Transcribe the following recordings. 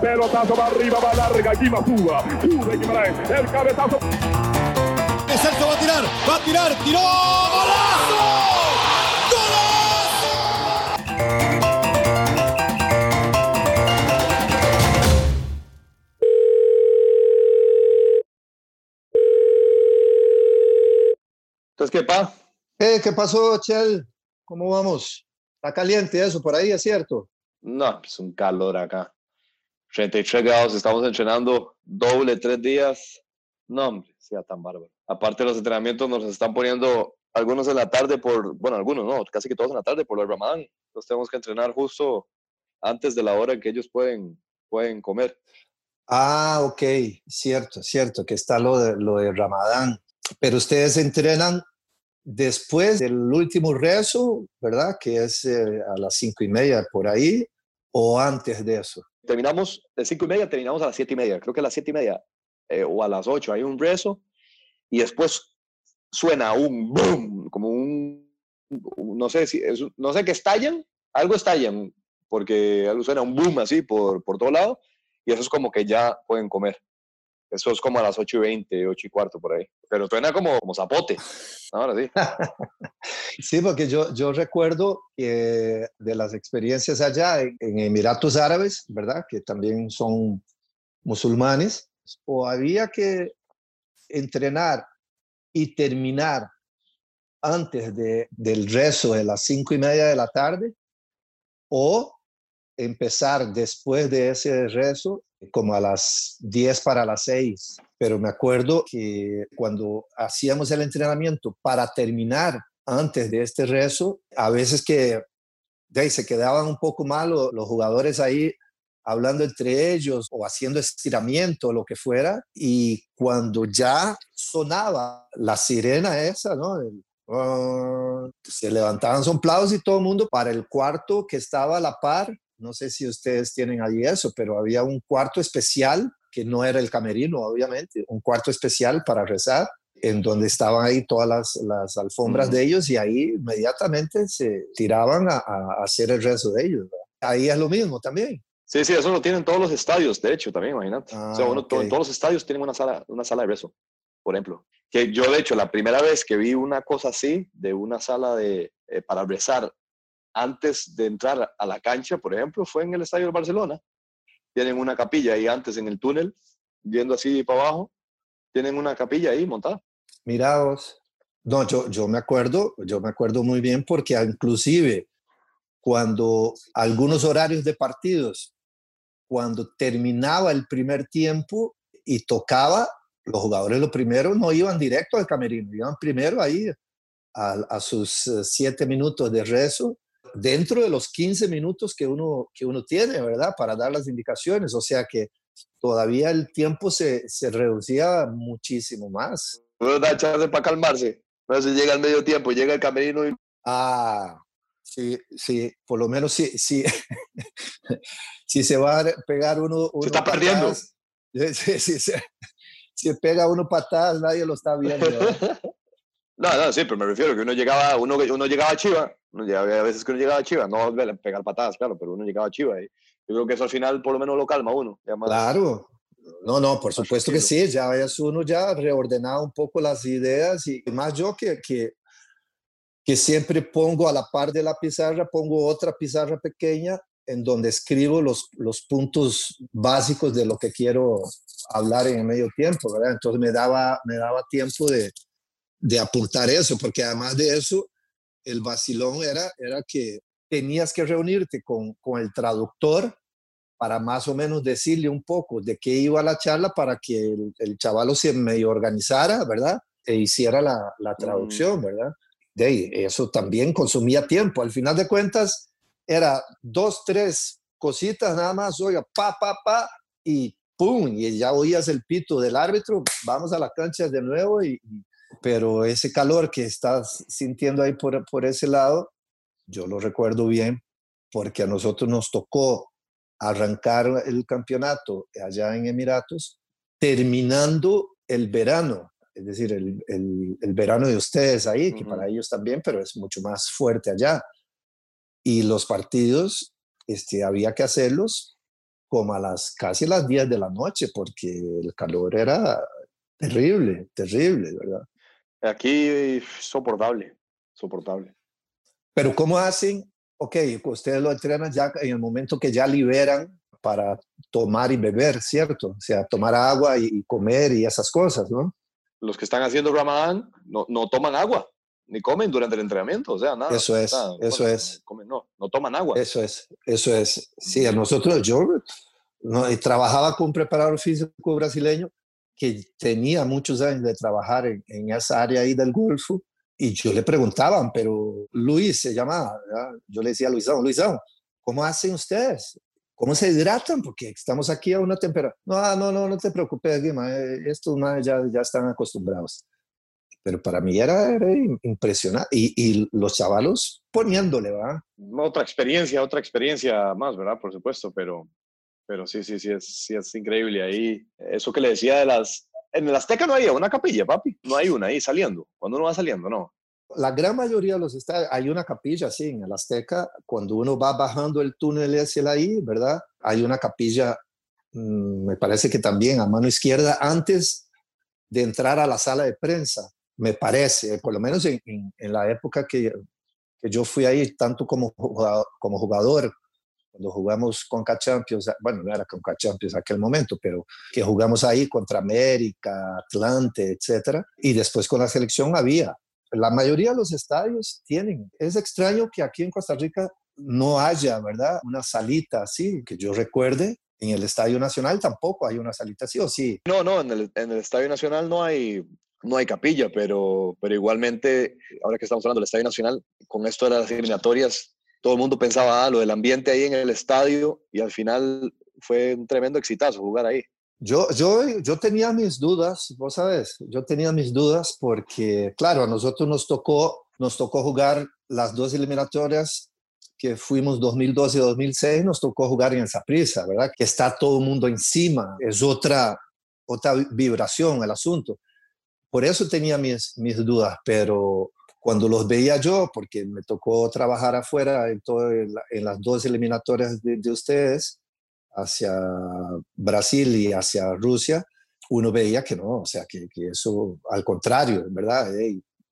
Pelotazo va arriba, va larga, aquí va Suba. Sube Guimaraes, el cabezazo. Celso va a tirar, va a tirar, tiró, golazo. Entonces, ¿qué pa? Eh, ¿Qué pasó, Chel? ¿Cómo vamos? Está caliente eso por ahí, ¿es cierto? No, es un calor acá. 33 grados, estamos entrenando doble, tres días. No, hombre, sea tan bárbaro. Aparte los entrenamientos nos están poniendo algunos en la tarde por, bueno, algunos no, casi que todos en la tarde por el Ramadán. Los tenemos que entrenar justo antes de la hora en que ellos pueden, pueden comer. Ah, ok, cierto, cierto, que está lo de, lo de Ramadán. Pero ustedes entrenan después del último rezo, ¿verdad? Que es eh, a las cinco y media por ahí, o antes de eso. Terminamos de cinco y media, terminamos a las siete y media. Creo que a las siete y media eh, o a las ocho hay un rezo y después suena un boom, como un, no sé si, es, no sé qué estallan, algo estallan, porque algo suena un boom así por, por todo lado y eso es como que ya pueden comer. Eso es como a las ocho y veinte, ocho y cuarto por ahí. Pero suena como, como zapote. Ahora sí. Sí, porque yo, yo recuerdo que de las experiencias allá en, en Emiratos Árabes, ¿verdad? Que también son musulmanes, o había que entrenar y terminar antes de, del rezo de las cinco y media de la tarde, o empezar después de ese rezo como a las 10 para las 6. Pero me acuerdo que cuando hacíamos el entrenamiento para terminar antes de este rezo, a veces que de ahí se quedaban un poco mal lo- los jugadores ahí hablando entre ellos o haciendo estiramiento lo que fuera. Y cuando ya sonaba la sirena esa, ¿no? Se levantaban soplados y todo el mundo para el cuarto que estaba a la par. No sé si ustedes tienen ahí eso, pero había un cuarto especial que no era el camerino, obviamente, un cuarto especial para rezar, en donde estaban ahí todas las, las alfombras de ellos y ahí inmediatamente se tiraban a, a hacer el rezo de ellos. Ahí es lo mismo también. Sí, sí, eso lo tienen todos los estadios, de hecho, también, imagínate. o sea, Ah, uno, to- ok. todos los estadios tienen una sala, una sala de rezo, por ejemplo. Que yo, de hecho, la primera vez que vi una cosa así, de una sala de, eh, para rezar antes de entrar a la cancha, por ejemplo, fue en el estadio de Barcelona. Tienen una capilla ahí antes en el túnel, yendo así para abajo. Tienen una capilla ahí montada. Mira vos. No, yo, yo me acuerdo, yo me acuerdo muy bien porque inclusive cuando algunos horarios de partidos, cuando terminaba el primer tiempo y tocaba, los jugadores lo primero no iban directo al camerino, iban primero ahí a, a sus eh, siete minutos de rezo dentro de los 15 minutos que uno, que uno tiene, ¿verdad? Para dar las indicaciones. O sea que todavía el tiempo se, se reducía muchísimo más. No da chance para calmarse. No si llega al medio tiempo, llega el camerino y Ah, sí, sí, por lo menos sí, sí. si se va a pegar uno. uno está perdiendo. patadas, Sí, sí, sí, si pega uno patadas, nadie lo está viendo. ¿verdad? No, no, sí, pero me refiero que uno llegaba, uno, uno llegaba a Chiva, uno llegaba, había veces que uno llegaba a Chiva, no pegar patadas, claro, pero uno llegaba a Chiva y yo creo que eso al final por lo menos lo calma a uno. más- Claro. No, no, por supuesto que sí, ya es uno ya reordenado un poco las ideas y más yo que, que, que siempre pongo a la par de la pizarra, pongo otra pizarra pequeña en donde escribo los, los puntos básicos de lo que quiero hablar en el medio tiempo, ¿verdad? Entonces me daba, me daba tiempo de, de apuntar eso, porque además de eso, el vacilón era, era que tenías que reunirte con, con el traductor para más o menos decirle un poco de qué iba la charla para que el, el chavalo se medio organizara, ¿verdad? E hiciera la, la traducción, ¿verdad? De ahí, eso también consumía tiempo. Al final de cuentas, era dos, tres cositas nada más, oiga, pa, pa, pa, y pum, y ya oías el pito del árbitro, vamos a la cancha de nuevo, y, y- pero ese calor que estás sintiendo ahí por, por ese lado, yo lo recuerdo bien, porque a nosotros nos tocó arrancar el campeonato allá en Emiratos, terminando el verano, es decir, el, el- el verano de ustedes ahí, que para ellos también, pero es mucho más fuerte allá. Y los partidos, este, había que hacerlos como a las casi las 10 de la noche, porque el calor era terrible, terrible, ¿verdad? Aquí soportable, soportable. Pero ¿cómo hacen? Ok, ustedes lo entrenan ya en el momento que ya liberan para tomar y beber, ¿cierto? O sea, tomar agua y, comer y esas cosas, ¿no? Los que están haciendo Ramadán no, no toman agua, ni comen durante el entrenamiento, o sea, nada. Eso es, eso es. no, no toman agua. Eso es, eso es. Sí, a nosotros, yo no, trabajaba con un preparador físico brasileño que tenía muchos años de trabajar en, en esa área ahí del Golfo y yo le preguntaban, pero Luis se llamaba, yo le decía a Luisão, Luisão, ¿cómo hacen ustedes? ¿Cómo se hidratan? Porque estamos aquí a una temperatura. No, no, no, no te preocupes, Guima, eh, estos más ya, ya están acostumbrados. Pero para mí era, impresionante. Y, y, los chavalos poniéndole, ¿va? Otra experiencia, otra experiencia más, ¿verdad? Por supuesto, pero, pero sí, sí, sí, es, sí, es increíble. Ahí, eso que le decía de las... En el Azteca no hay una capilla, papi. No hay una ahí saliendo. Cuando uno va saliendo, no la gran mayoría de los estadios, hay una capilla, sí, en el Azteca, cuando uno va bajando el túnel hacia ahí, ¿verdad? Hay una capilla, mm, me parece que también a mano izquierda, antes de entrar a la sala de prensa, me parece, por lo menos en, la época que, que, yo fui ahí, tanto como jugador, como jugador cuando jugamos con Champions, bueno, no era con Champions en aquel momento, pero que jugamos ahí contra América, Atlante, etcétera, y después con la selección había la mayoría de los estadios tienen. Es extraño que aquí en Costa Rica no haya, ¿verdad? Una salita así, que yo recuerde. En el Estadio Nacional tampoco hay una salita así, ¿o sí? No, no, en el, en el Estadio Nacional no hay, no hay capilla, pero, pero igualmente, ahora que estamos hablando del Estadio Nacional, con esto de las eliminatorias, todo el mundo pensaba, ah, lo del ambiente ahí en el estadio, y al final fue un tremendo exitazo jugar ahí. Yo, yo, yo tenía mis dudas, vos sabes, yo tenía mis dudas porque, claro, a nosotros nos tocó, nos tocó jugar las dos eliminatorias que fuimos 2012 y 2006, nos tocó jugar en esa prisa, ¿verdad? Que está todo el mundo encima, es otra, otra vibración el asunto. Por eso tenía mis, mis dudas, pero cuando los veía yo, porque me tocó trabajar afuera en, todo, en, las dos eliminatorias de, de ustedes, hacia Brasil y hacia Rusia, uno veía que no, o sea, que, eso al contrario, ¿verdad?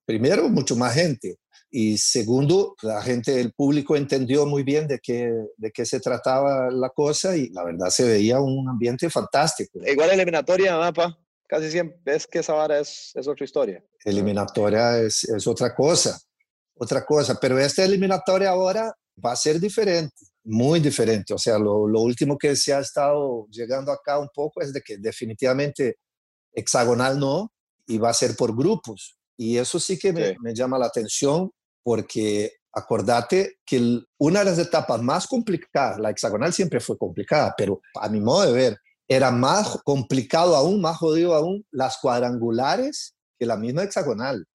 primero, mucho más gente. Y segundo, la gente, el público entendió muy bien de qué, de qué se trataba la cosa y la verdad se veía un ambiente fantástico. Igual eliminatoria, mapa, casi siempre es que esa vara es, es otra historia. Eliminatoria es, es otra cosa, otra cosa, pero esta eliminatoria ahora va a ser diferente muy diferente. O sea, lo, último que se ha estado llegando acá un poco es de que definitivamente hexagonal no, y va a ser por grupos. Y eso sí que me, me llama la atención porque acordate que una de las etapas más complicadas, la hexagonal siempre fue complicada, pero a mi modo de ver, era más complicado aún, más jodido aún, las cuadrangulares que la misma hexagonal.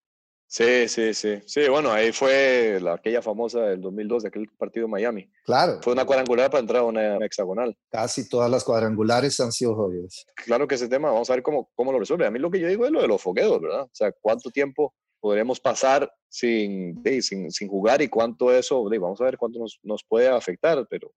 Sí, sí, sí. Sí, bueno, ahí fue la, aquella famosa del 2002, de aquel partido en Miami. Claro. Fue una cuadrangular para entrar a una hexagonal. Casi todas las cuadrangulares han sido jodidas. Claro que ese tema, vamos a ver cómo, cómo lo resuelve. A mí lo que yo digo es lo de los fogueos, ¿verdad? O sea, cuánto tiempo podremos pasar sin, sin, sin, jugar y cuánto eso, vamos a ver cuánto nos, nos puede afectar, pero...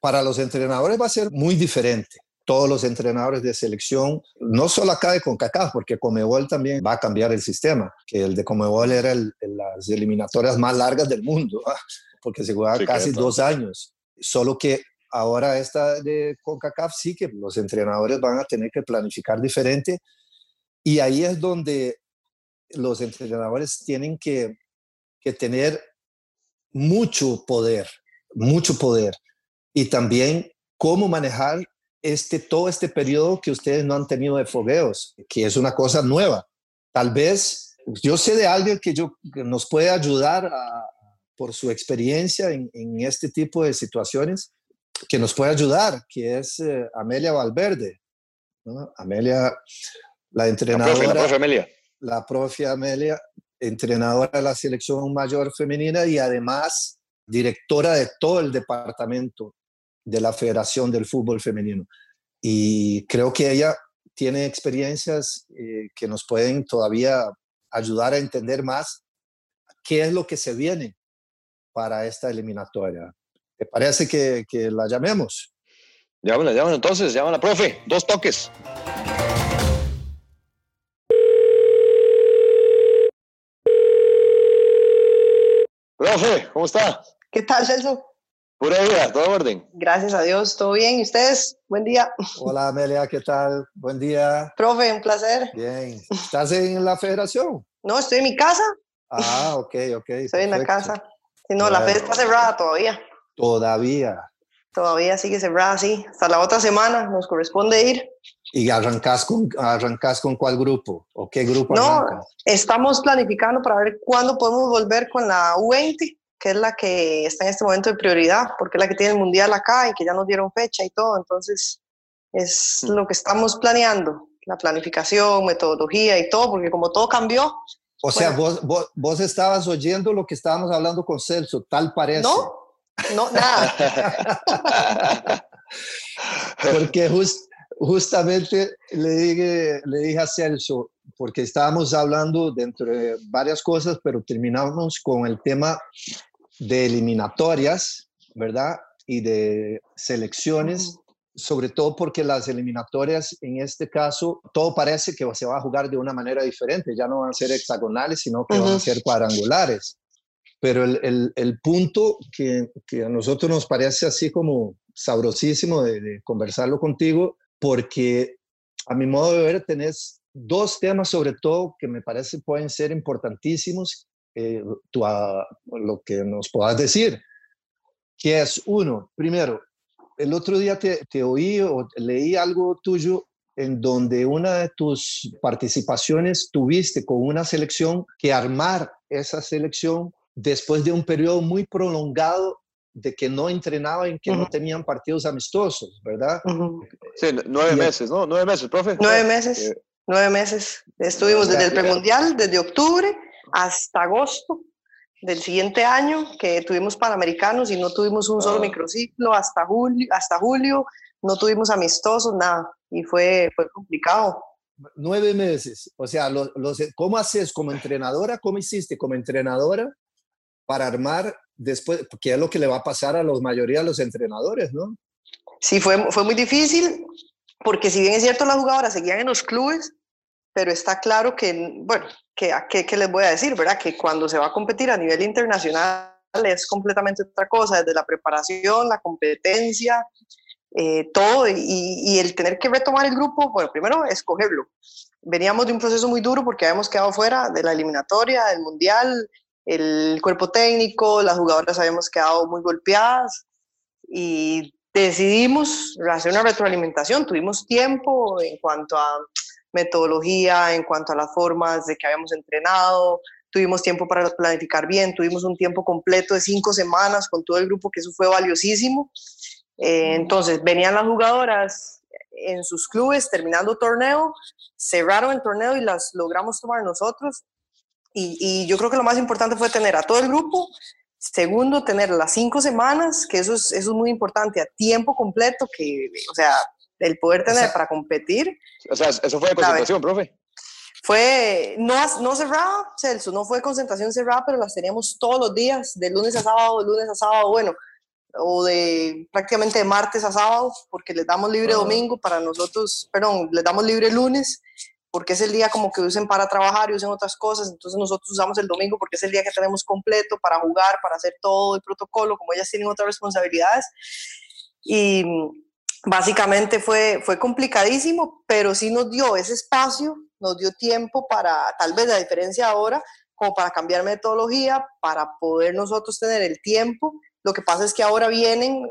Para los entrenadores va a ser muy diferente todos los entrenadores de selección, no solo acá de CONCACAF, porque Comebol también va a cambiar el sistema, que el de Comebol era el, las eliminatorias más largas del mundo, porque se jugaba casi dos años. Solo que ahora esta de CONCACAF sí que los entrenadores van a tener que planificar diferente y ahí es donde los entrenadores tienen que, que tener mucho poder, mucho poder y también cómo manejar este, todo este periodo que ustedes no han tenido de fogueos, que es una cosa nueva. Tal vez yo sé de alguien que, yo, nos puede ayudar por su experiencia en, este tipo de situaciones, que nos puede ayudar, que es eh, Amelia Valverde. Amelia, la entrenadora. La profe, Amelia. La profe Amelia, entrenadora de la selección mayor femenina y además directora de todo el departamento de la Federación del Fútbol Femenino. Y creo que ella tiene experiencias eh, que nos pueden todavía ayudar a entender más qué es lo que se viene para esta eliminatoria. ¿Te parece que, que la llamemos? Llámala, llámala entonces, llámala, profe. Dos toques. Profe, ¿cómo está? ¿Qué tal, Celso? Pura vida, todo orden. Gracias a Dios, todo bien. ¿Y ustedes? Buen día. Hola Amelia, ¿qué tal? Buen día. Profe, un placer. Bien. ¿Estás en la federación? No, estoy en mi casa. Ah, ok, ok. Estoy en la casa. Sí, no, la FED está cerrada todavía. Todavía. Todavía sigue cerrada, sí. Hasta la otra semana nos corresponde ir. ¿Y arrancas con, arrancas con cuál grupo? ¿O qué grupo No, arrancas? estamos planificando para ver cuándo podemos volver con la U20, que es la que está en este momento de prioridad, porque es la que tiene el mundial acá y que ya nos dieron fecha y todo. Entonces, es Mm. lo que estamos planeando, la planificación, metodología y todo, porque como todo cambió, O sea, bueno. vos, vos, vos estabas oyendo lo que estábamos hablando con Celso, tal parece. ¿no? No, nada. Porque jus- justamente le dije, le dije a Celso, porque estábamos hablando dentro de varias cosas, pero terminamos con el tema de eliminatorias, ¿verdad? Y de selecciones, sobre todo porque las eliminatorias en este caso, todo parece que se va a jugar de una manera diferente, ya no van a ser hexagonales, sino que van a ser cuadrangulares. Pero el, el- el punto que, que a nosotros nos parece así como sabrosísimo de, de conversarlo contigo, porque a mi modo de ver tenés dos temas sobre todo que me parece pueden ser importantísimos, eh, tú, ah, lo que nos puedas decir, que es uno, primero, el otro día te, te oí o leí algo tuyo en donde una de tus participaciones tuviste con una selección que armar esa selección después de un periodo muy prolongado de que no entrenaban, que no Ujú. tenían partidos amistosos, ¿verdad? Ujú. Sí, nueve Y meses, ¿no? Nueve meses, profe. Nueve meses, Eh, nueve meses. Estuvimos desde el premundial, desde octubre hasta agosto del siguiente año, que tuvimos panamericanos y no tuvimos un solo Ah. microciclo hasta julio, hasta julio, no tuvimos amistosos, nada, y fue, fue complicado. Nueve meses. O sea, lo- los, ¿cómo haces como entrenadora? ¿Cómo hiciste como entrenadora para armar después? Porque es lo que le va a pasar a la mayoría de los entrenadores, ¿no? Sí, fue, fue muy difícil, porque si bien es cierto, las jugadoras seguían en los clubes, pero está claro que, bueno, que, que, que les voy a decir, ¿verdad? Que cuando se va a competir a nivel internacional es completamente otra cosa, desde la preparación, la competencia, eh, todo, y, y el tener que retomar el grupo, bueno, primero escogerlo. Veníamos de un proceso muy duro porque habíamos quedado fuera de la eliminatoria, del mundial, el cuerpo técnico, las jugadoras habíamos quedado muy golpeadas y decidimos hacer una retroalimentación. Tuvimos tiempo en cuanto a metodología, en cuanto a las formas de que habíamos entrenado, tuvimos tiempo para planificar bien, tuvimos un tiempo completo de cinco semanas con todo el grupo, que eso fue valiosísimo. Eh, entonces, venían las jugadoras en sus clubes terminando torneo, cerraron el torneo y las logramos tomar nosotros. Y, y yo creo que lo más importante fue tener a todo el grupo Segundo, tener las cinco semanas, que eso es, eso es muy importante, a tiempo completo, que, o sea, el poder tener O sea, para competir. O sea, eso fue de concentración, profe. Fue, no, no cerrada, Celso, no fue concentración cerrada, pero las teníamos todos los días, de lunes a sábado, de lunes a sábado, bueno, o de prácticamente de martes a sábado, porque les damos libre domingo para nosotros, perdón, les damos libre lunes, porque es el día como que usen para trabajar y usen otras cosas, entonces nosotros usamos el domingo porque es el día que tenemos completo para jugar, para hacer todo el protocolo, como ellas tienen otras responsabilidades. Y básicamente fue, fue complicadísimo, pero sí nos dio ese espacio, nos dio tiempo para, tal vez la diferencia ahora, como para cambiar metodología, para poder nosotros tener el tiempo. Lo que pasa es que ahora vienen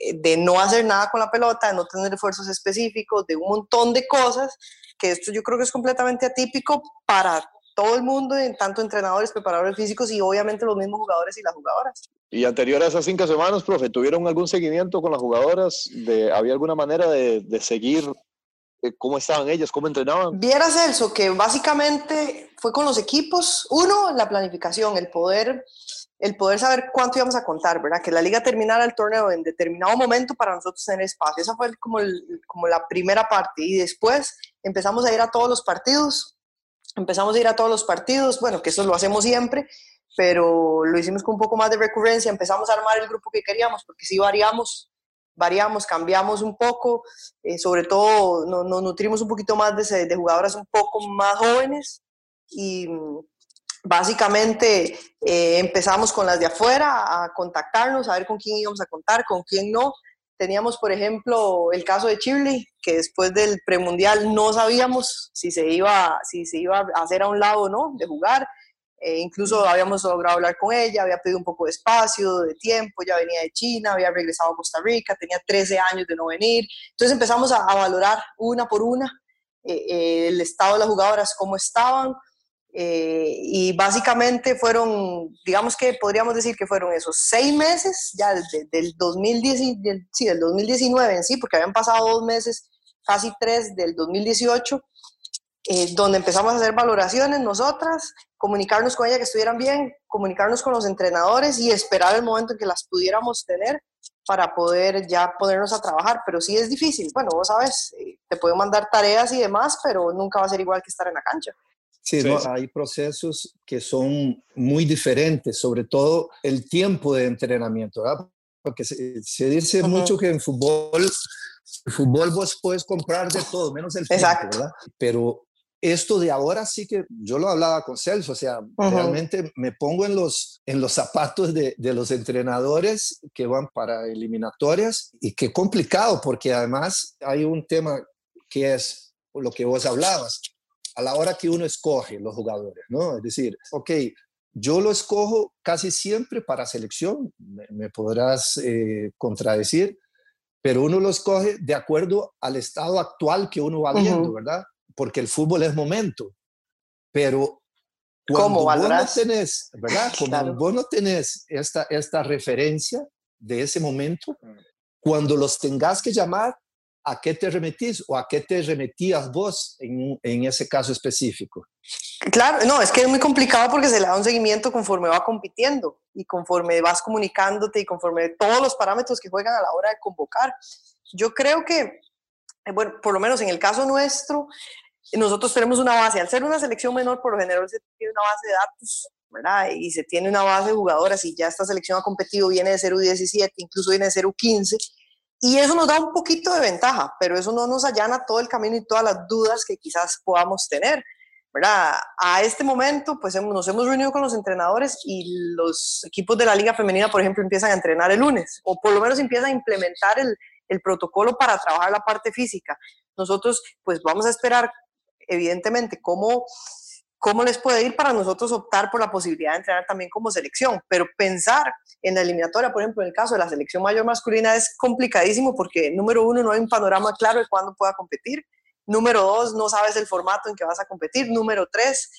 eh, de no hacer nada con la pelota, de no tener esfuerzos específicos, de un montón de cosas, que esto yo creo que es completamente atípico para todo el mundo, en tanto entrenadores, preparadores físicos y obviamente los mismos jugadores y las jugadoras. Y anterior a esas cinco semanas, profe, ¿tuvieron algún seguimiento con las jugadoras? De, ¿Había alguna manera de, seguir eh, cómo estaban ellas, cómo entrenaban? Viera Celso que básicamente fue con los equipos, uno, la planificación, el poder, el poder saber cuánto íbamos a contar, ¿verdad? Que la liga terminara el torneo en determinado momento para nosotros tener espacio. Esa fue como, como la primera parte. Y después empezamos a ir a todos los partidos, empezamos a ir a todos los partidos, bueno, que eso lo hacemos siempre, pero lo hicimos con un poco más de recurrencia, empezamos a armar el grupo que queríamos, porque sí variamos variamos, cambiamos un poco, eh, sobre todo nos, nutrimos un poquito más de, de, jugadoras un poco más jóvenes y mm, básicamente eh, empezamos con las de afuera a contactarnos, a ver con quién íbamos a contar, con quién no. Teníamos, por ejemplo, el caso de Chile, que después del premundial no sabíamos si se iba, si se iba a hacer a un lado o no de jugar. Eh, incluso habíamos logrado hablar con ella, había pedido un poco de espacio, de tiempo, ya venía de China, había regresado a Costa Rica, tenía 13 años de no venir. Entonces empezamos a, valorar una por una eh, eh, el estado de las jugadoras, cómo estaban. y básicamente fueron, digamos que podríamos decir que fueron esos seis meses, ya del, 2010, sí, del 2019 en sí, porque habían pasado dos meses, casi tres del 2018, donde empezamos a hacer valoraciones nosotras, comunicarnos con ella que estuvieran bien, comunicarnos con los entrenadores y esperar el momento en que las pudiéramos tener para poder ya ponernos a trabajar, pero sí es difícil. Bueno, vos sabes, eh, te puedo mandar tareas y demás, pero nunca va a ser igual que estar en la cancha. Sí, ¿no? hay procesos que son muy diferentes, sobre todo el tiempo de entrenamiento, ¿verdad? Porque se, dice mucho que en fútbol, en fútbol vos puedes comprar de todo, menos el tiempo, Exacto. ¿verdad? Pero esto de ahora sí que yo lo hablaba con Celso, o sea, realmente me pongo en los, en los zapatos de, de, los entrenadores que van para eliminatorias y qué complicado, porque además hay un tema que es lo que vos hablabas, a la hora que uno escoge los jugadores, ¿no? Es decir, ok, yo lo escojo casi siempre para selección, me, podrás eh, contradecir, pero uno lo escoge de acuerdo al estado actual que uno va viendo, ¿verdad? Porque el fútbol es momento, pero cuando vos no tenés, ¿verdad? Cuando vos no tenés esta, esta referencia de ese momento, mm. cuando los tengas que llamar, ¿a qué te remetís o a qué te remetías vos en, en, ese caso específico? Claro, no, es que es muy complicado porque se le da un seguimiento conforme va compitiendo y conforme vas comunicándote y conforme todos los parámetros que juegan a la hora de convocar. Yo creo que, bueno, por lo menos en el caso nuestro, nosotros tenemos una base, al ser una selección menor, por lo general se tiene una base de datos, ¿verdad? Y se tiene una base de jugadoras y ya esta selección ha competido, viene de 0-17, incluso viene de 0-15, y eso nos da un poquito de ventaja, pero eso no nos allana todo el camino y todas las dudas que quizás podamos tener. ¿verdad? A este momento, pues nos hemos reunido con los entrenadores y los equipos de la Liga Femenina, por ejemplo, empiezan a entrenar el lunes, o por lo menos empiezan a implementar el, el protocolo para trabajar la parte física. Nosotros, pues vamos a esperar evidentemente, cómo, cómo les puede ir para nosotros optar por la posibilidad de entrenar también como selección. Pero pensar en la eliminatoria, por ejemplo, en el caso de la selección mayor masculina es complicadísimo porque, número uno, no hay un panorama claro de cuándo pueda competir. Número dos, no sabes el formato en que vas a competir. Número tres,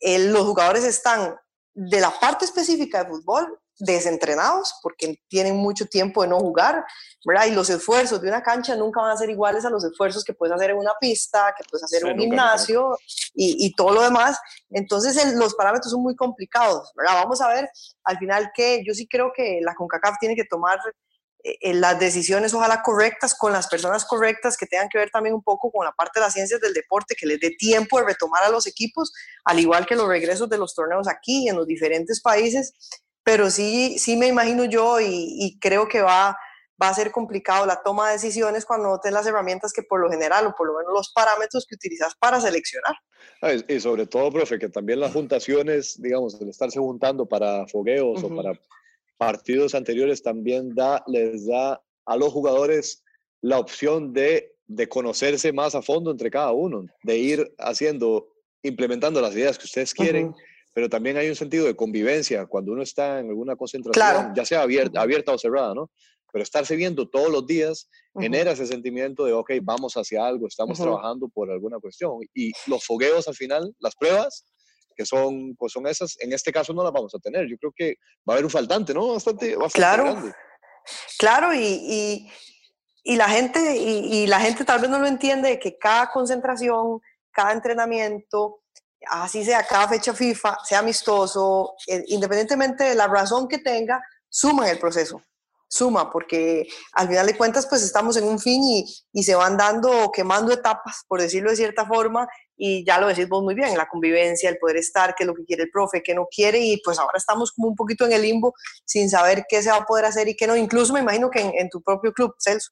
los jugadores están de la parte específica de fútbol desentrenados porque tienen mucho tiempo de no jugar, ¿verdad? Y los esfuerzos de una cancha nunca van a ser iguales a los esfuerzos que puedes hacer en una pista, que puedes hacer en un gimnasio y, y, todo lo demás. Entonces los parámetros son muy complicados, ¿verdad? Vamos a ver al final que yo sí creo que la CONCACAF tiene que tomar eh, eh, las decisiones ojalá correctas con las personas correctas que tengan que ver también un poco con la parte de las ciencias del deporte, que les dé tiempo de retomar a los equipos, al igual que los regresos de los torneos aquí en los diferentes países pero sí, sí me imagino yo y, creo que va, va a ser complicado la toma de decisiones cuando no las herramientas que por lo general o por lo menos los parámetros que utilizas para seleccionar. Ah, y sobre todo, profe, que también las juntaciones, digamos, el estarse juntando para fogueos o para partidos anteriores también da, les da a los jugadores la opción de, de conocerse más a fondo entre cada uno, de ir haciendo, implementando las ideas que ustedes quieren pero también hay un sentido de convivencia cuando uno está en alguna concentración, ya sea abierta, abierta o cerrada, ¿no? Pero estarse viendo todos los días genera ese sentimiento de, ok, vamos hacia algo, estamos trabajando por alguna cuestión. Y los fogueos al final, las pruebas, que son, pues son esas, en este caso no las vamos a tener. Yo creo que va a haber un faltante, ¿no? Bastante, bastante claro. grande. Claro, y, y, y la gente, y, y, la gente tal vez no lo entiende, que cada concentración, cada entrenamiento, así sea cada fecha FIFA, sea amistoso, eh, independientemente de la razón que tenga, suma en el proceso. suma, porque al final de cuentas pues estamos en un fin y, y se van dando, quemando etapas, por decirlo de cierta forma, y ya lo decís vos muy bien, la convivencia, el poder estar, qué es lo que quiere el profe, qué no quiere, y pues ahora estamos como un poquito en el limbo sin saber qué se va a poder hacer y qué no, incluso me imagino que en, en tu propio club, Celso.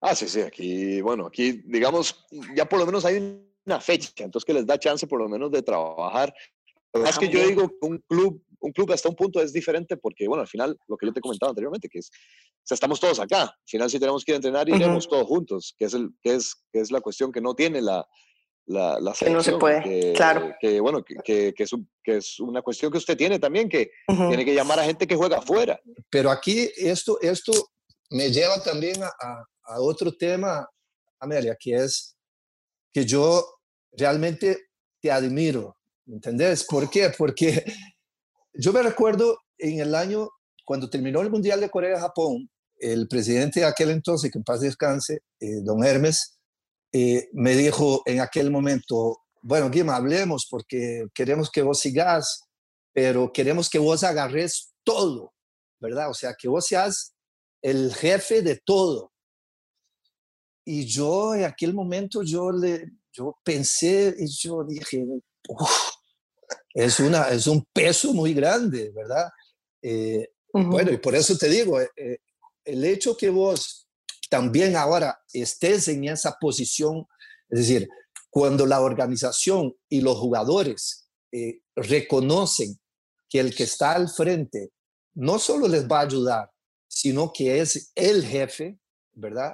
Ah, sí, sí, aquí, bueno, aquí digamos, ya por lo menos hay una fecha, entonces que les da chance por lo menos de trabajar. Es que yo digo que un club, un club hasta un punto es diferente porque, bueno, al final, lo que yo te comentaba anteriormente, que es, o sea, estamos todos acá. Al final, si tenemos que ir a entrenar, iremos todos juntos, que es, el, que, es, que es la cuestión que no tiene la, la, la que no se puede, que, claro. Que, bueno, que, que, que, es un, que es una cuestión que usted tiene también, que uh -huh. tiene que llamar a gente que juega afuera. Pero aquí esto, esto me lleva también a, a, a otro tema, Amelia, que es que yo realmente te admiro, ¿entendés? ¿Por qué? Porque yo me recuerdo en el año, cuando terminó el Mundial de Corea-Japón, el presidente de aquel entonces, que en paz descanse, eh, don Hermes, eh, me dijo en aquel momento, bueno, Guima, hablemos porque queremos que vos sigas, pero queremos que vos agarres todo, ¿verdad? O sea, que vos seas el jefe de todo. Y yo en aquel momento yo, le, yo pensé y yo dije, es, una, es un peso muy grande, ¿verdad? Eh, uh -huh. Bueno, y por eso te digo, eh, el hecho que vos también ahora estés en esa posición, es decir, cuando la organización y los jugadores eh, reconocen que el que está al frente no solo les va a ayudar, sino que es el jefe, ¿verdad?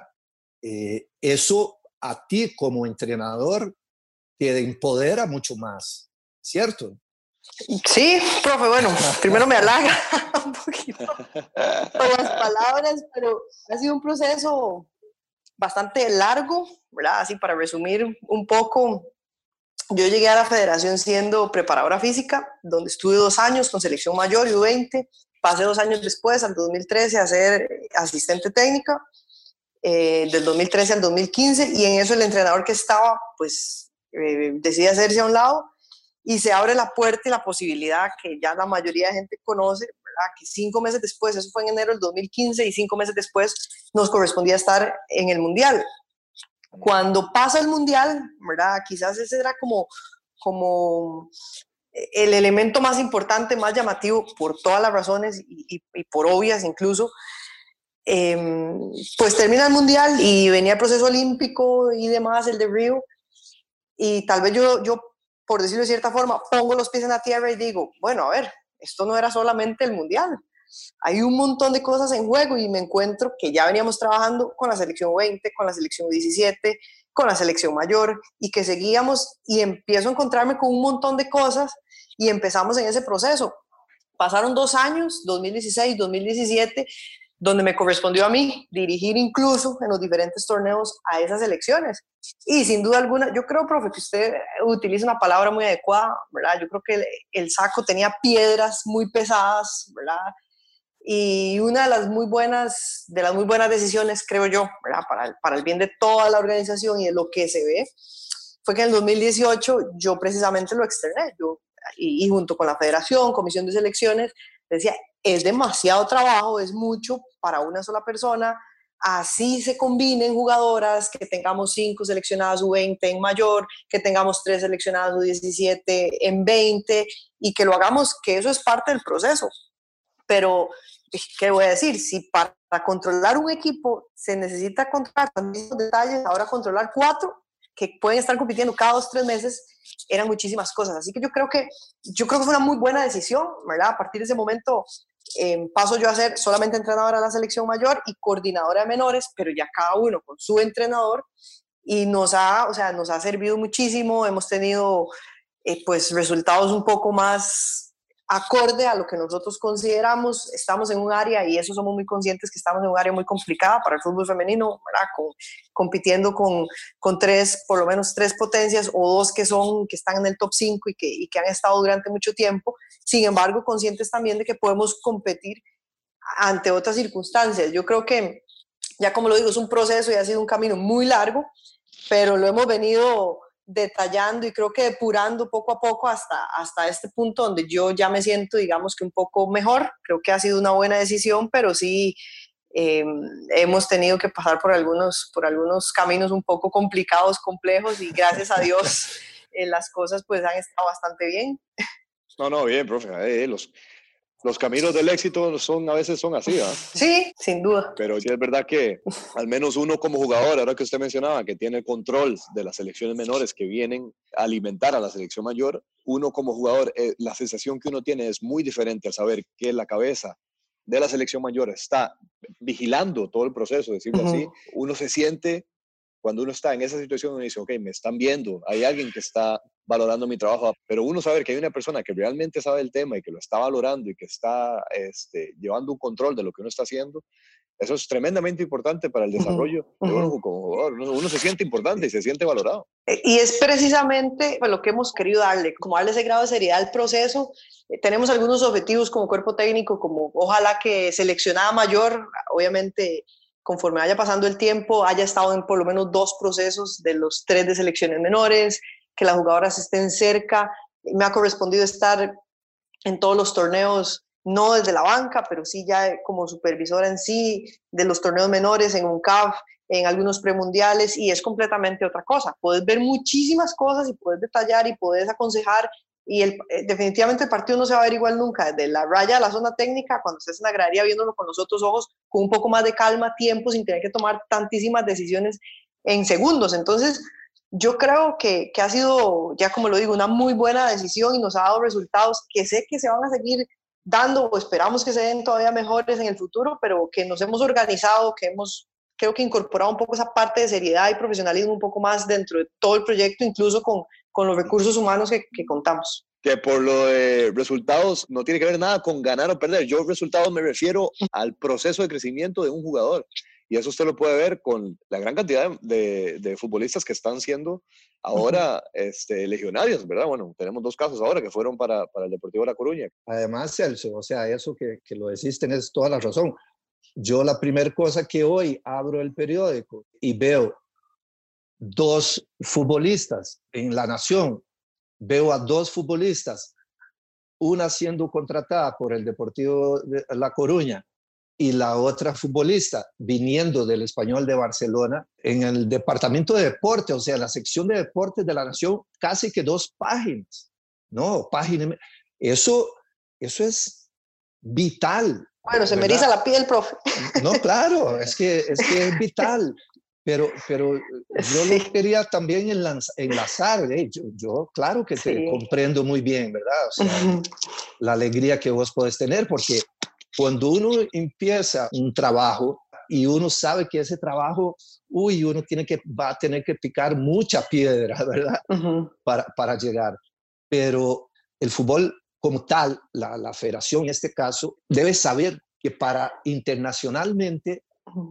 Eh, eso a ti como entrenador te empodera mucho más, ¿cierto? Sí, profe, bueno, primero me halaga un poquito con las palabras, pero ha sido un proceso bastante largo, ¿verdad? Así para resumir un poco, yo llegué a la federación siendo preparadora física, donde estuve dos años con selección mayor y U20, pasé dos años después, al 2013, a ser asistente técnica, eh, del 2013 al 2015, y en eso el entrenador que estaba, pues, eh, decide hacerse a un lado, y se abre la puerta y la posibilidad que ya la mayoría de gente conoce, que cinco meses después, eso fue en enero del 2015, y cinco meses después nos correspondía estar en el Mundial. Cuando pasa el Mundial, ¿verdad? quizás ese era como, como el elemento más importante, más llamativo, por todas las razones y por obvias incluso, eh, pues termina el Mundial y venía el proceso olímpico y demás, el de Río, y tal vez yo, yo por decirlo de cierta forma, pongo los pies en la tierra y digo, bueno, a ver, esto no era solamente el mundial. Hay un montón de cosas en juego y me encuentro que ya veníamos trabajando con la selección 20, con la selección 17, con la selección mayor y que seguíamos y empiezo a encontrarme con un montón de cosas y empezamos en ese proceso. Pasaron dos años, 2016, 2017, donde me correspondió a mí dirigir incluso en los diferentes torneos a esas elecciones. Y sin duda alguna, yo creo, profe, que usted utiliza una palabra muy adecuada, ¿verdad? Yo creo que el, saco tenía piedras muy pesadas, ¿verdad? Y una de las muy buenas, de las muy buenas decisiones, creo yo, ¿verdad? Para el, para el bien de toda la organización y de lo que se ve, fue que en el 2018 yo precisamente lo externé, y, y junto con la federación, comisión de selecciones, decía, es demasiado trabajo, es mucho para una sola persona, así se combinen jugadoras, que tengamos cinco seleccionadas U20 en mayor, que tengamos tres seleccionadas U17 en 20 y que lo hagamos, que eso es parte del proceso. Pero, ¿qué voy a decir? Si para controlar un equipo se necesita controlar tantos detalles, ahora controlar cuatro que pueden estar compitiendo cada dos, tres meses, eran muchísimas cosas. Así que yo creo que, yo creo que fue una muy buena decisión, ¿verdad? A partir de ese momento eh, paso yo a ser solamente entrenadora de la selección mayor y coordinadora de menores, pero ya cada uno con su entrenador y nos ha, o sea, nos ha servido muchísimo, hemos tenido eh, pues resultados un poco más acorde a lo que nosotros consideramos, estamos en un área, y eso somos muy conscientes que estamos en un área muy complicada para el fútbol femenino. Con, compitiendo con, con, tres, por lo menos tres potencias o dos que, son, que están en el top 5 y que, y que han estado durante mucho tiempo, sin embargo, conscientes también de que podemos competir ante otras circunstancias. Yo creo que, ya como lo digo, es un proceso y ha sido un camino muy largo, pero lo hemos venido detallando y creo que depurando poco a poco hasta, hasta este punto donde yo ya me siento, digamos que un poco mejor. Creo que ha sido una buena decisión, pero sí Eh, hemos tenido que pasar por algunos, por algunos caminos un poco complicados, complejos y gracias a Dios eh, las cosas pues han estado bastante bien. No, no, bien, profe. Eh, los, los caminos del éxito son a veces son así, ¿ah? Sí, sin duda. Pero sí es verdad que al menos uno como jugador, ahora que usted mencionaba, que tiene control de las selecciones menores que vienen a alimentar a la selección mayor, uno como jugador, eh, la sensación que uno tiene es muy diferente al saber que la cabeza de la selección mayor está vigilando todo el proceso, decirlo así, uno se siente cuando uno está en esa situación, uno dice, ok, me están viendo, hay alguien que está valorando mi trabajo, pero uno saber que hay una persona que realmente sabe el tema y que lo está valorando y que está este, llevando un control de lo que uno está haciendo, eso es tremendamente importante para el desarrollo de uno como jugador. Uno, se siente importante y se siente valorado. E, y es precisamente lo que hemos querido darle, como darle ese grado de seriedad al proceso. Eh, tenemos algunos objetivos como cuerpo técnico, como ojalá que seleccionada mayor, obviamente conforme vaya pasando el tiempo, haya estado en por lo menos dos procesos de los tres de selecciones menores, que las jugadoras estén cerca. Me ha correspondido estar en todos los torneos, no desde la banca, pero sí ya como supervisora en sí de los torneos menores, en un CAF, en algunos premundiales, y es completamente otra cosa. Puedes ver muchísimas cosas y puedes detallar y puedes aconsejar y el, eh, definitivamente el partido no se va a ver igual nunca, desde la raya a la zona técnica, cuando estés en la gradería viéndolo con los otros ojos, con un poco más de calma, tiempo, sin tener que tomar tantísimas decisiones en segundos. Entonces, yo creo que, que ha sido, ya como lo digo, una muy buena decisión y nos ha dado resultados que sé que se van a seguir dando o esperamos que se den todavía mejores en el futuro, pero que nos hemos organizado, que hemos creo que incorporado un poco esa parte de seriedad y profesionalismo un poco más dentro de todo el proyecto, incluso con, con los recursos humanos que, que, contamos. Que por lo de resultados no tiene que ver nada con ganar o perder. Yo resultados me refiero al proceso de crecimiento de un jugador. Y eso usted lo puede ver con la gran cantidad de, de futbolistas que están siendo ahora este, legionarios, ¿verdad? Bueno, tenemos dos casos ahora que fueron para, para el Deportivo La Coruña. Además, Celso, o sea, eso que, que lo decís, tenés toda la razón. Yo la primera cosa que hoy abro el periódico y veo dos futbolistas en La Nación, veo a dos futbolistas, una siendo contratada por el Deportivo de La Coruña y la otra futbolista viniendo del Español de Barcelona en el departamento de deporte, o sea, la sección de deportes de la Nación, casi que dos páginas, ¿no? Página, eso, eso es vital. Bueno, se me eriza la piel, profe. No, claro, es que es, que es vital. Pero, pero yo lo quería también enlazar. ¿eh? Yo, claro que te comprendo muy bien, ¿verdad? O sea, la alegría que vos podés tener, porque cuando uno empieza un trabajo y uno sabe que ese trabajo, uy, uno tiene que, va a tener que picar mucha piedra, ¿verdad? para, para llegar. Pero el fútbol como tal, la, la federación en este caso, debe saber que para internacionalmente,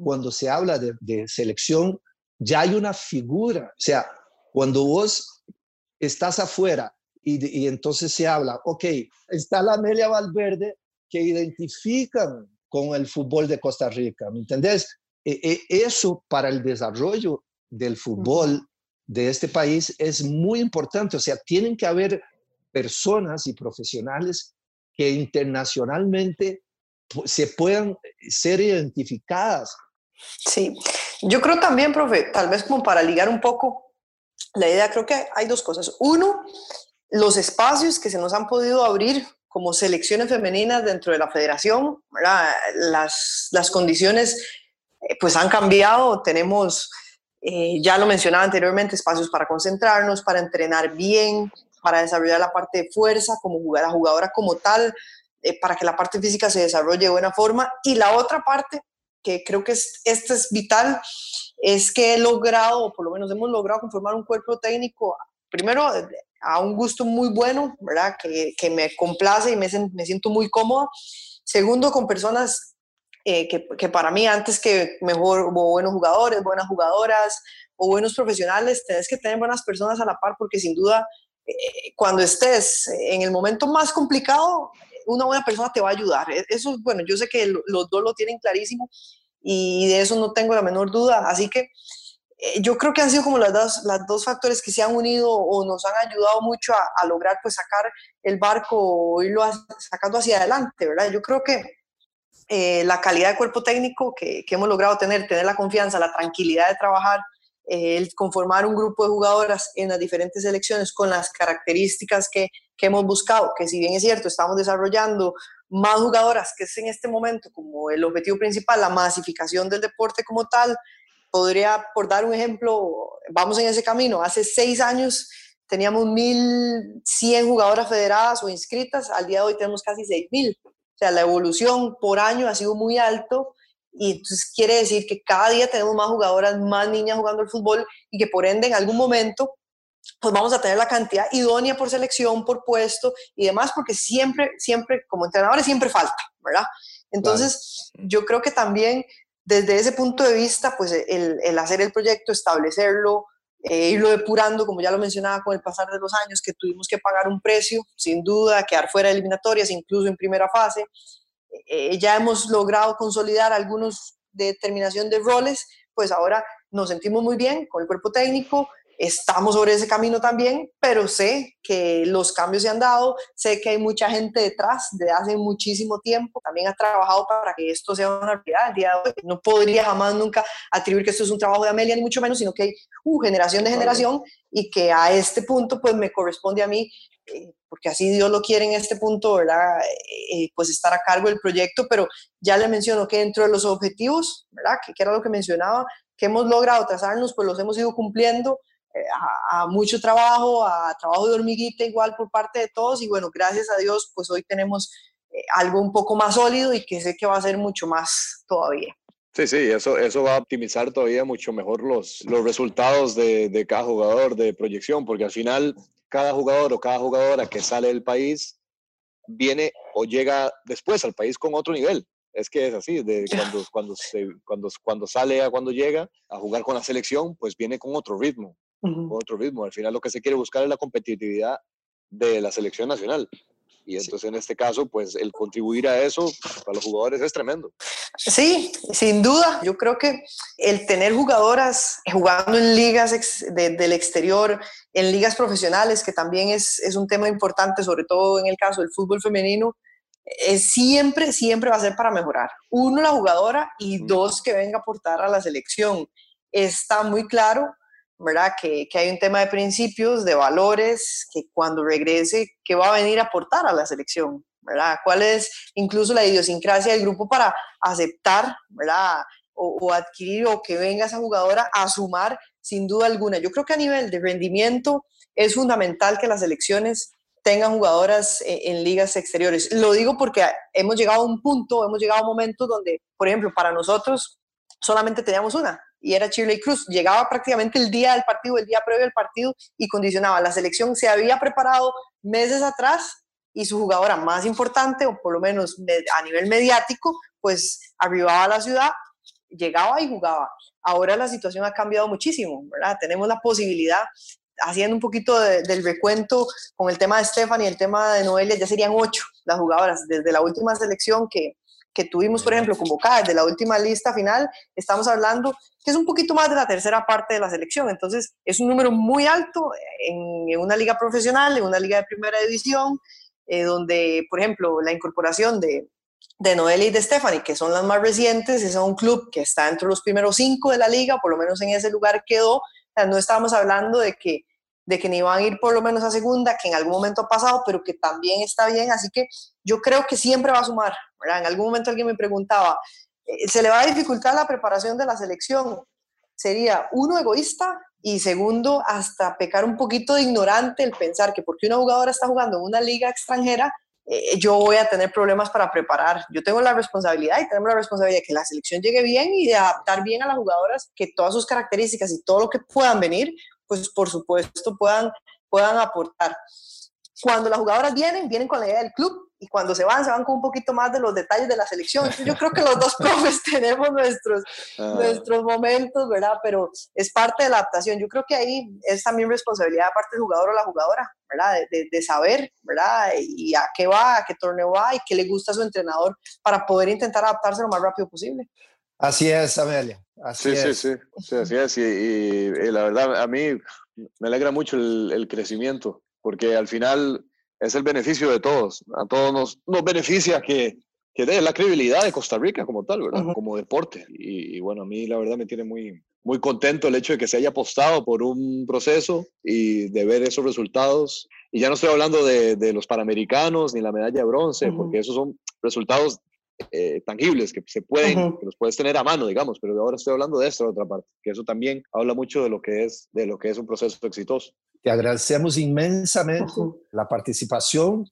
cuando se habla de, de selección, ya hay una figura. O sea, cuando vos estás afuera y, y, entonces se habla, ok, está la Amelia Valverde que identifican con el fútbol de Costa Rica, ¿me entendés? E, e, eso para el desarrollo del fútbol de este país es muy importante, o sea, tienen que haber personas y profesionales que internacionalmente se puedan ser identificadas. Sí, yo creo también, profe, tal vez como para ligar un poco la idea, creo que hay dos cosas. Uno, los espacios que se nos han podido abrir como selecciones femeninas dentro de la federación, Las, las condiciones eh, pues han cambiado, tenemos, eh, ya lo mencionaba anteriormente, espacios para concentrarnos, para entrenar bien, para desarrollar la parte de fuerza, como jugar a jugadora como tal, eh, para que la parte física se desarrolle de buena forma. Y la otra parte, que creo que es, esta es vital, es que he logrado, o por lo menos hemos logrado conformar un cuerpo técnico, primero a un gusto muy bueno, ¿verdad? Que, que me complace y me, me, siento muy cómoda. Segundo, con personas eh, que, que, para mí, antes que mejor, buenos jugadores, buenas jugadoras o buenos profesionales, tenés que tener buenas personas a la par porque sin duda eh, cuando estés en el momento más complicado, una buena persona te va a ayudar. E, eso, bueno, yo sé que los dos lo tienen clarísimo y de eso no tengo la menor duda. Así que eh, yo creo que han sido como las dos, las dos factores que se han unido o nos han ayudado mucho a, lograr pues sacar el barco o irlo sacando hacia adelante, ¿verdad? Yo creo que eh, la calidad de cuerpo técnico que, que, hemos logrado tener, tener la confianza, la tranquilidad de trabajar, eh, el conformar un grupo de jugadoras en las diferentes selecciones con las características que, que hemos buscado, que si bien es cierto, estamos desarrollando más jugadoras, que es en este momento como el objetivo principal, la masificación del deporte como tal, podría, por dar un ejemplo, vamos en ese camino, hace seis años teníamos 1.100 jugadoras federadas o inscritas, al día de hoy tenemos casi 6.000. O sea, la evolución por año ha sido muy alto y entonces quiere decir que cada día tenemos más jugadoras, más niñas jugando al fútbol y que por ende en algún momento pues vamos a tener la cantidad idónea por selección, por puesto y demás, porque siempre, siempre, como entrenadores, siempre falta, ¿verdad? Entonces, yo creo que también desde ese punto de vista, pues el, hacer el proyecto, establecerlo, eh, irlo depurando, como ya lo mencionaba, con el pasar de los años, que tuvimos que pagar un precio, sin duda, quedar fuera de eliminatorias, incluso en primera fase. Eh, ya hemos logrado consolidar algunos determinación de roles, pues ahora nos sentimos muy bien con el cuerpo técnico, estamos sobre ese camino también, pero sé que los cambios se han dado, sé que hay mucha gente detrás de hace muchísimo tiempo, también ha trabajado para que esto sea una realidad el día de hoy. No podría jamás nunca atribuir que esto es un trabajo de Amelia, ni mucho menos, sino que hay uh, generación de generación y que a este punto pues me corresponde a mí eh, porque así Dios lo quiere en este punto, ¿verdad? Eh, eh, pues estar a cargo del proyecto, pero ya le menciono que dentro de los objetivos, ¿verdad? Que, que, era lo que mencionaba, que hemos logrado trazarnos, pues los hemos ido cumpliendo a, mucho trabajo, a trabajo de hormiguita igual por parte de todos y bueno, gracias a Dios, pues hoy tenemos algo un poco más sólido y que sé que va a ser mucho más todavía. Sí, sí, eso, eso va a optimizar todavía mucho mejor los, los resultados de, de cada jugador de proyección, porque al final cada jugador o cada jugadora que sale del país viene o llega después al país con otro nivel. Es que es así, de cuando, cuando, se, cuando, cuando sale a cuando llega a jugar con la selección, pues viene con otro ritmo, con otro ritmo. Al final lo que se quiere buscar es la competitividad de la selección nacional. Y entonces en este caso, pues el contribuir a eso para los jugadores es tremendo. Sí, sin duda. Yo creo que el tener jugadoras jugando en ligas del exterior, en ligas profesionales, que también es, es, un tema importante, sobre todo en el caso del fútbol femenino, es siempre, siempre va a ser para mejorar. Uno, la jugadora y dos, que venga a aportar a la selección. Está muy claro ¿verdad? Que, que, hay un tema de principios, de valores, que cuando regrese, ¿qué va a venir a aportar a la selección? ¿verdad? ¿Cuál es incluso la idiosincrasia del grupo para aceptar, ¿verdad? O, adquirir o que venga esa jugadora a sumar sin duda alguna. Yo creo que a nivel de rendimiento es fundamental que las selecciones tengan jugadoras en, en ligas exteriores. Lo digo porque hemos llegado a un punto, hemos llegado a un momento donde, por ejemplo, para nosotros solamente teníamos una, y era Shirley Cruz. Llegaba prácticamente el día del partido, el día previo al partido y condicionaba. La selección se había preparado meses atrás y su jugadora más importante, o por lo menos a nivel mediático, pues arribaba a la ciudad, llegaba y jugaba. Ahora la situación ha cambiado muchísimo, ¿verdad? Tenemos la posibilidad, haciendo un poquito del recuento con el tema de Stephanie el tema de Noelia, ya serían ocho las jugadoras desde la última selección que, que tuvimos, por ejemplo, convocadas de la última lista final, estamos hablando que es un poquito más de la tercera parte de la selección. Entonces, es un número muy alto en, una liga profesional, en una liga de primera división, eh, donde, por ejemplo, la incorporación de, de Noelia y de Stephanie, que son las más recientes, es un club que está entre los primeros cinco de la liga, por lo menos en ese lugar quedó. O sea, no estábamos hablando de que de que ni van a ir por lo menos a segunda, que en algún momento ha pasado, pero que también está bien. Así que yo creo que siempre va a sumar. ¿verdad? En algún momento alguien me preguntaba, eh, ¿se le va a dificultar la preparación de la selección? Sería uno egoísta y segundo hasta pecar un poquito de ignorante el pensar que porque una jugadora está jugando en una liga extranjera, eh, yo voy a tener problemas para preparar. Yo tengo la responsabilidad y tenemos la responsabilidad de que la selección llegue bien y de adaptar bien a las jugadoras, que todas sus características y todo lo que puedan venir, pues por supuesto puedan, puedan aportar. Cuando las jugadoras vienen, vienen con la idea del club y cuando se van, se van con un poquito más de los detalles de la selección. Yo creo que los dos profes tenemos nuestros, ah. nuestros momentos, ¿verdad? Pero es parte de la adaptación. Yo creo que ahí es también responsabilidad aparte del jugador o la jugadora, ¿verdad? De, de, saber, ¿verdad? Y a qué va, a qué torneo va y qué le gusta a su entrenador para poder intentar adaptarse lo más rápido posible. Así es, Amelia. Así sí, es. sí, sí, así es. Y, la verdad, a mí me alegra mucho el, crecimiento, porque al final es el beneficio de todos. A todos nos, nos beneficia que, que es la credibilidad de Costa Rica como tal, ¿verdad? Como deporte. Y, bueno, a mí la verdad me tiene muy, muy contento el hecho de que se haya apostado por un proceso y de ver esos resultados. Y ya no estoy hablando de, de los Panamericanos ni la medalla de bronce, porque esos son resultados eh, tangibles que se pueden, que los puedes tener a mano, digamos, pero ahora estoy hablando de esta otra parte, que eso también habla mucho de lo que es, de lo que es un proceso exitoso. Te agradecemos inmensamente la participación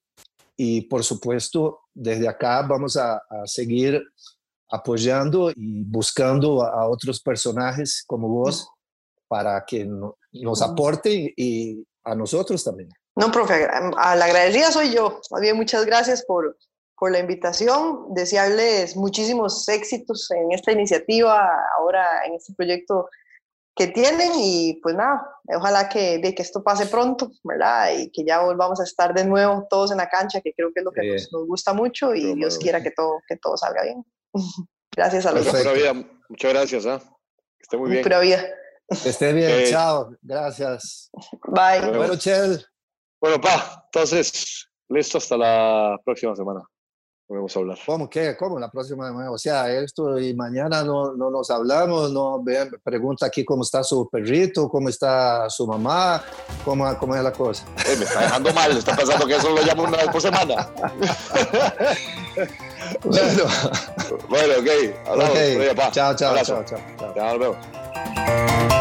y por supuesto desde acá vamos a, seguir apoyando y buscando a, otros personajes como vos para que nos aporten y a nosotros también. No, profe, a la agradecida soy yo. Bien, muchas gracias por, por la invitación, desearles muchísimos éxitos en esta iniciativa, ahora en este proyecto que tienen y pues nada, ojalá que, de que esto pase pronto, ¿verdad? Y que ya volvamos a estar de nuevo todos en la cancha, que creo que es lo que nos, gusta mucho y Dios quiera que todo, que todo salga bien. gracias a los dos. Muchas gracias, ¿eh? que esté muy bien. Pura vida. Que esté bien, chao, gracias. Bye. Bueno, Chel. Bueno, pa, entonces, listo hasta la próxima semana a hablar. ¿Cómo que? ¿Cómo la próxima? O sea, esto y mañana no, no nos hablamos, no pregunta aquí cómo está su perrito, cómo está su mamá, cómo, cómo es la cosa. me está dejando mal, está pensando que eso lo llamo una vez por semana. bueno. bueno, ok. Hablamos. Okay. Chao, chao, chao, chao, chao. Chao,